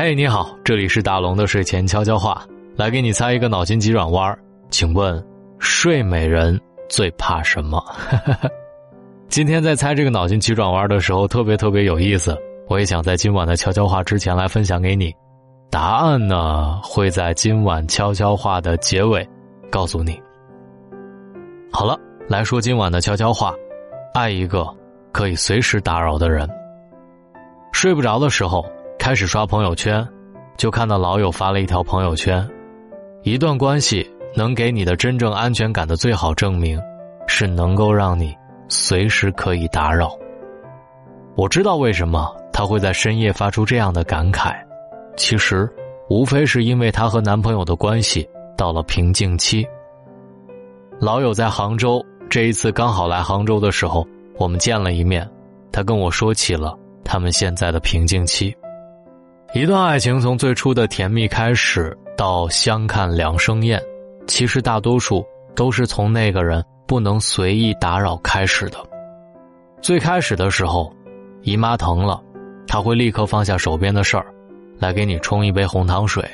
嘿，你好，这里是大龙的睡前悄悄话，来给你猜一个脑筋急转弯儿请问，睡美人最怕什么？今天在猜这个脑筋急转弯的时候，特别特别有意思。我也想在今晚的悄悄话之前来分享给你，答案呢会在今晚悄悄话的结尾告诉你。好了，来说今晚的悄悄话，爱一个可以随时打扰的人。睡不着的时候，开始刷朋友圈，就看到老友发了一条朋友圈：一段关系能给你的真正安全感的最好证明，是能够让你。随时可以打扰。我知道为什么她会在深夜发出这样的感慨，其实无非是因为她和男朋友的关系到了瓶颈期。老友在杭州，这一次刚好来杭州的时候，我们见了一面，他跟我说起了他们现在的瓶颈期。一段爱情从最初的甜蜜开始，到相看两生厌，其实大多数都是从那个人。不能随意打扰开始的。最开始的时候，姨妈疼了，她会立刻放下手边的事儿，来给你冲一杯红糖水。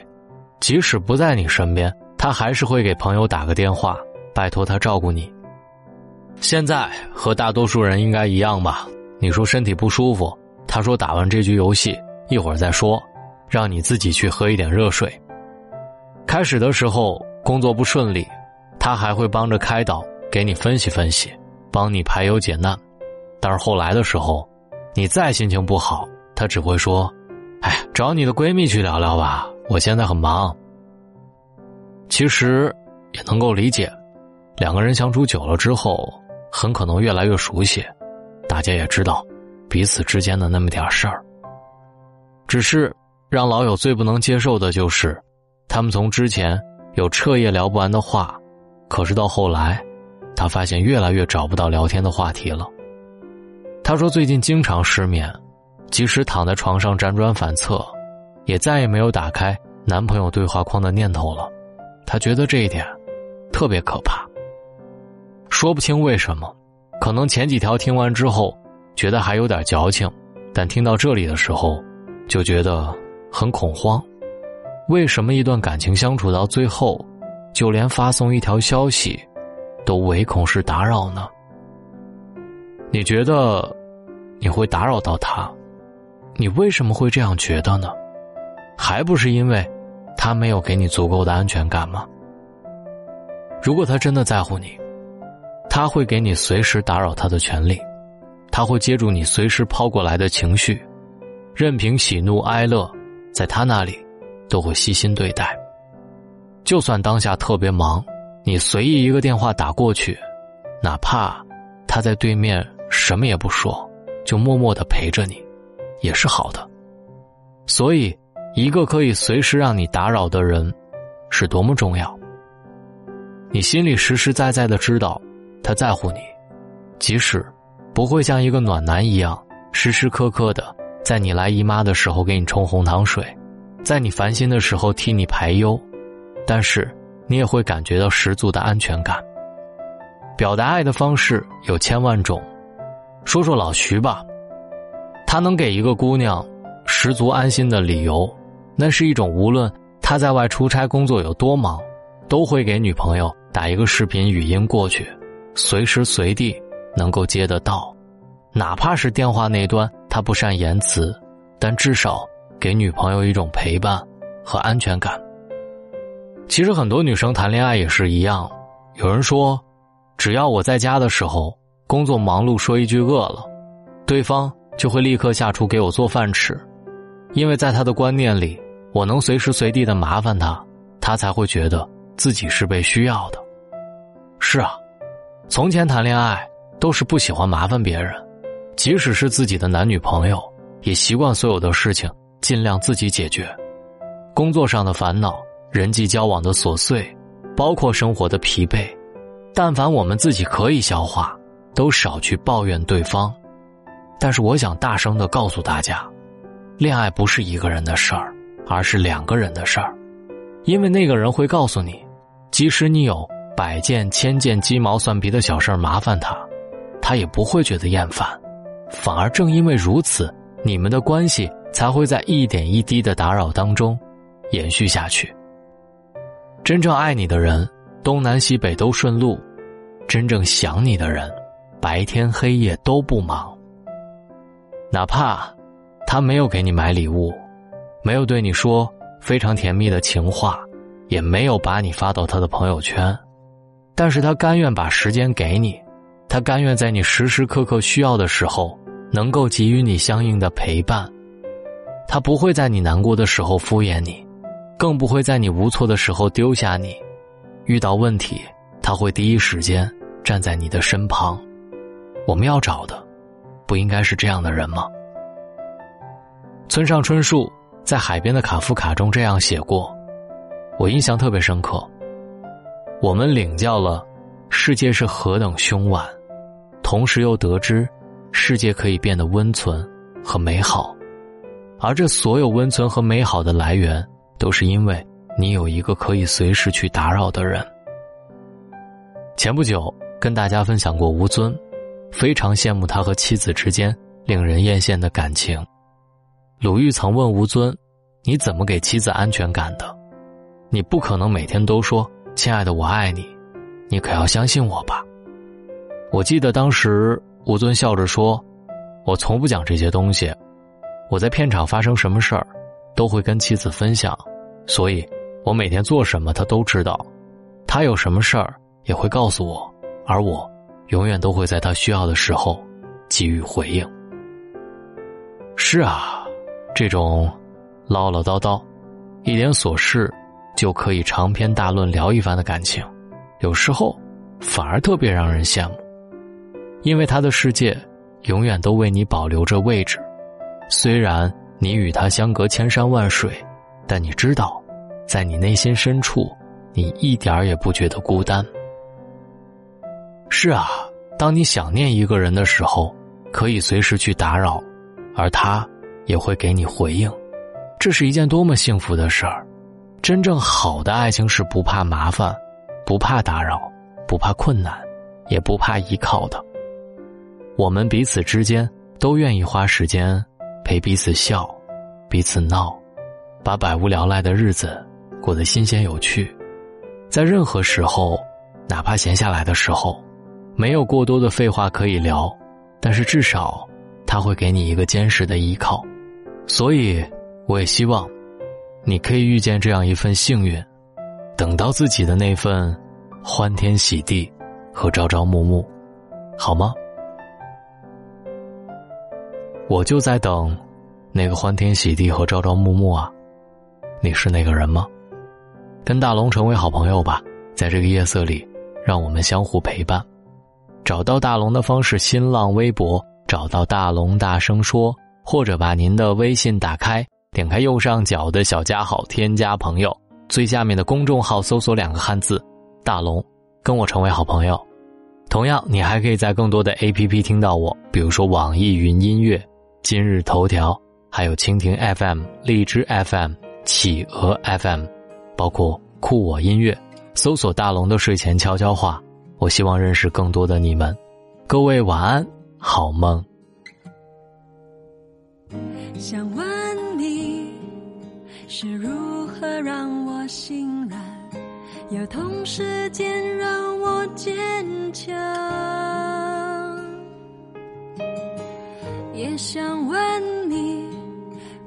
即使不在你身边，她还是会给朋友打个电话，拜托他照顾你。现在和大多数人应该一样吧？你说身体不舒服，他说打完这局游戏一会儿再说，让你自己去喝一点热水。开始的时候工作不顺利，他还会帮着开导。给你分析分析，帮你排忧解难，但是后来的时候，你再心情不好，他只会说：“哎，找你的闺蜜去聊聊吧，我现在很忙。”其实也能够理解，两个人相处久了之后，很可能越来越熟悉，大家也知道彼此之间的那么点事儿。只是让老友最不能接受的就是，他们从之前有彻夜聊不完的话，可是到后来。他发现越来越找不到聊天的话题了。他说最近经常失眠，即使躺在床上辗转反侧，也再也没有打开男朋友对话框的念头了。他觉得这一点特别可怕。说不清为什么，可能前几条听完之后觉得还有点矫情，但听到这里的时候就觉得很恐慌。为什么一段感情相处到最后，就连发送一条消息？都唯恐是打扰呢。你觉得你会打扰到他？你为什么会这样觉得呢？还不是因为他没有给你足够的安全感吗？如果他真的在乎你，他会给你随时打扰他的权利，他会接住你随时抛过来的情绪，任凭喜怒哀乐，在他那里都会悉心对待。就算当下特别忙。你随意一个电话打过去，哪怕他在对面什么也不说，就默默的陪着你，也是好的。所以，一个可以随时让你打扰的人，是多么重要。你心里实实在在的知道，他在乎你，即使不会像一个暖男一样时时刻刻的在你来姨妈的时候给你冲红糖水，在你烦心的时候替你排忧，但是。你也会感觉到十足的安全感。表达爱的方式有千万种，说说老徐吧，他能给一个姑娘十足安心的理由，那是一种无论他在外出差工作有多忙，都会给女朋友打一个视频语音过去，随时随地能够接得到，哪怕是电话那端他不善言辞，但至少给女朋友一种陪伴和安全感。其实很多女生谈恋爱也是一样，有人说，只要我在家的时候工作忙碌，说一句饿了，对方就会立刻下厨给我做饭吃，因为在他的观念里，我能随时随地的麻烦他，他才会觉得自己是被需要的。是啊，从前谈恋爱都是不喜欢麻烦别人，即使是自己的男女朋友，也习惯所有的事情尽量自己解决，工作上的烦恼。人际交往的琐碎，包括生活的疲惫，但凡我们自己可以消化，都少去抱怨对方。但是我想大声的告诉大家，恋爱不是一个人的事儿，而是两个人的事儿。因为那个人会告诉你，即使你有百件千件鸡毛蒜皮的小事儿麻烦他，他也不会觉得厌烦。反而正因为如此，你们的关系才会在一点一滴的打扰当中延续下去。真正爱你的人，东南西北都顺路；真正想你的人，白天黑夜都不忙。哪怕他没有给你买礼物，没有对你说非常甜蜜的情话，也没有把你发到他的朋友圈，但是他甘愿把时间给你，他甘愿在你时时刻刻需要的时候，能够给予你相应的陪伴。他不会在你难过的时候敷衍你，更不会在你无措的时候丢下你。遇到问题，他会第一时间站在你的身旁。我们要找的，不应该是这样的人吗？村上春树在《海边的卡夫卡》中这样写过，我印象特别深刻。我们领教了世界是何等凶顽，同时又得知世界可以变得温存和美好。而这所有温存和美好的来源，都是因为你有一个可以随时去打扰的人。前不久跟大家分享过吴尊，非常羡慕他和妻子之间令人艳羡的感情。鲁豫曾问吴尊：“你怎么给妻子安全感的？你不可能每天都说‘亲爱的，我爱你’，你可要相信我吧。”我记得当时吴尊笑着说：“我从不讲这些东西。”我在片场发生什么事儿，都会跟妻子分享，所以，我每天做什么他都知道，他有什么事儿也会告诉我，而我，永远都会在他需要的时候，给予回应。是啊，这种，唠唠叨叨，一点琐事，就可以长篇大论聊一番的感情，有时候，反而特别让人羡慕，因为他的世界，永远都为你保留着位置。虽然你与他相隔千山万水，但你知道，在你内心深处，你一点儿也不觉得孤单。是啊，当你想念一个人的时候，可以随时去打扰，而他也会给你回应，这是一件多么幸福的事儿！真正好的爱情是不怕麻烦，不怕打扰，不怕困难，也不怕依靠的。我们彼此之间都愿意花时间。陪彼此笑，彼此闹，把百无聊赖的日子过得新鲜有趣。在任何时候，哪怕闲下来的时候，没有过多的废话可以聊，但是至少他会给你一个坚实的依靠。所以，我也希望你可以遇见这样一份幸运，等到自己的那份欢天喜地和朝朝暮暮，好吗？我就在等，那个欢天喜地和朝朝暮暮啊！你是那个人吗？跟大龙成为好朋友吧，在这个夜色里，让我们相互陪伴。找到大龙的方式：新浪微博找到大龙，大声说，或者把您的微信打开，点开右上角的小加号，添加朋友，最下面的公众号搜索两个汉字“大龙”，跟我成为好朋友。同样，你还可以在更多的 A P P 听到我，比如说网易云音乐。今日头条，还有蜻蜓 FM、荔枝 FM、企鹅 FM，包括酷我音乐，搜索大龙的睡前悄悄话。我希望认识更多的你们，各位晚安，好梦。想问你是如何让我心软，又同时间让我坚强。想问你，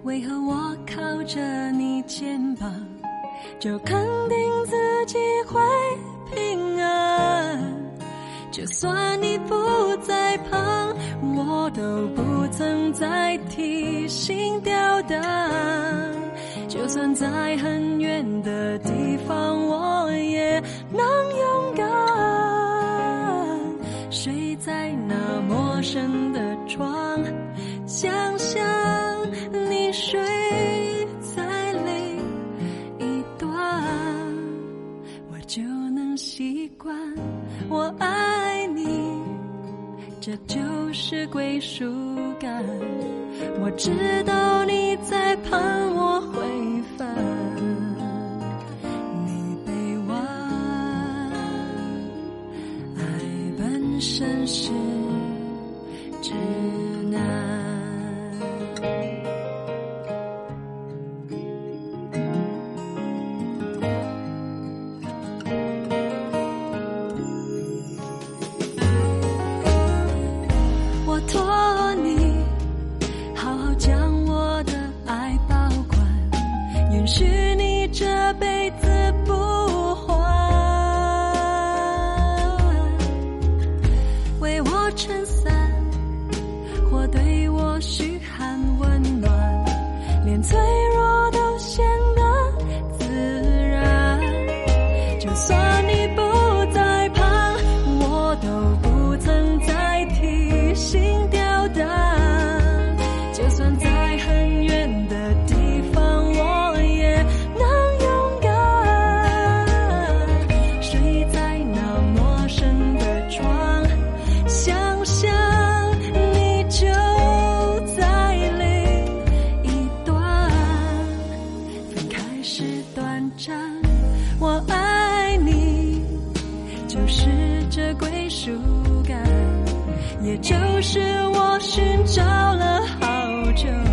为何我靠着你肩膀，就肯定自己会平安？就算你不在旁，我都不曾再提心吊胆。就算在很远的地方，我也陌生的床。想象你睡在另一端，我就能习惯。我爱你，这就是归属感。我知道你在盼我回返，你臂我爱你就是这归属感也就是我寻找了好久。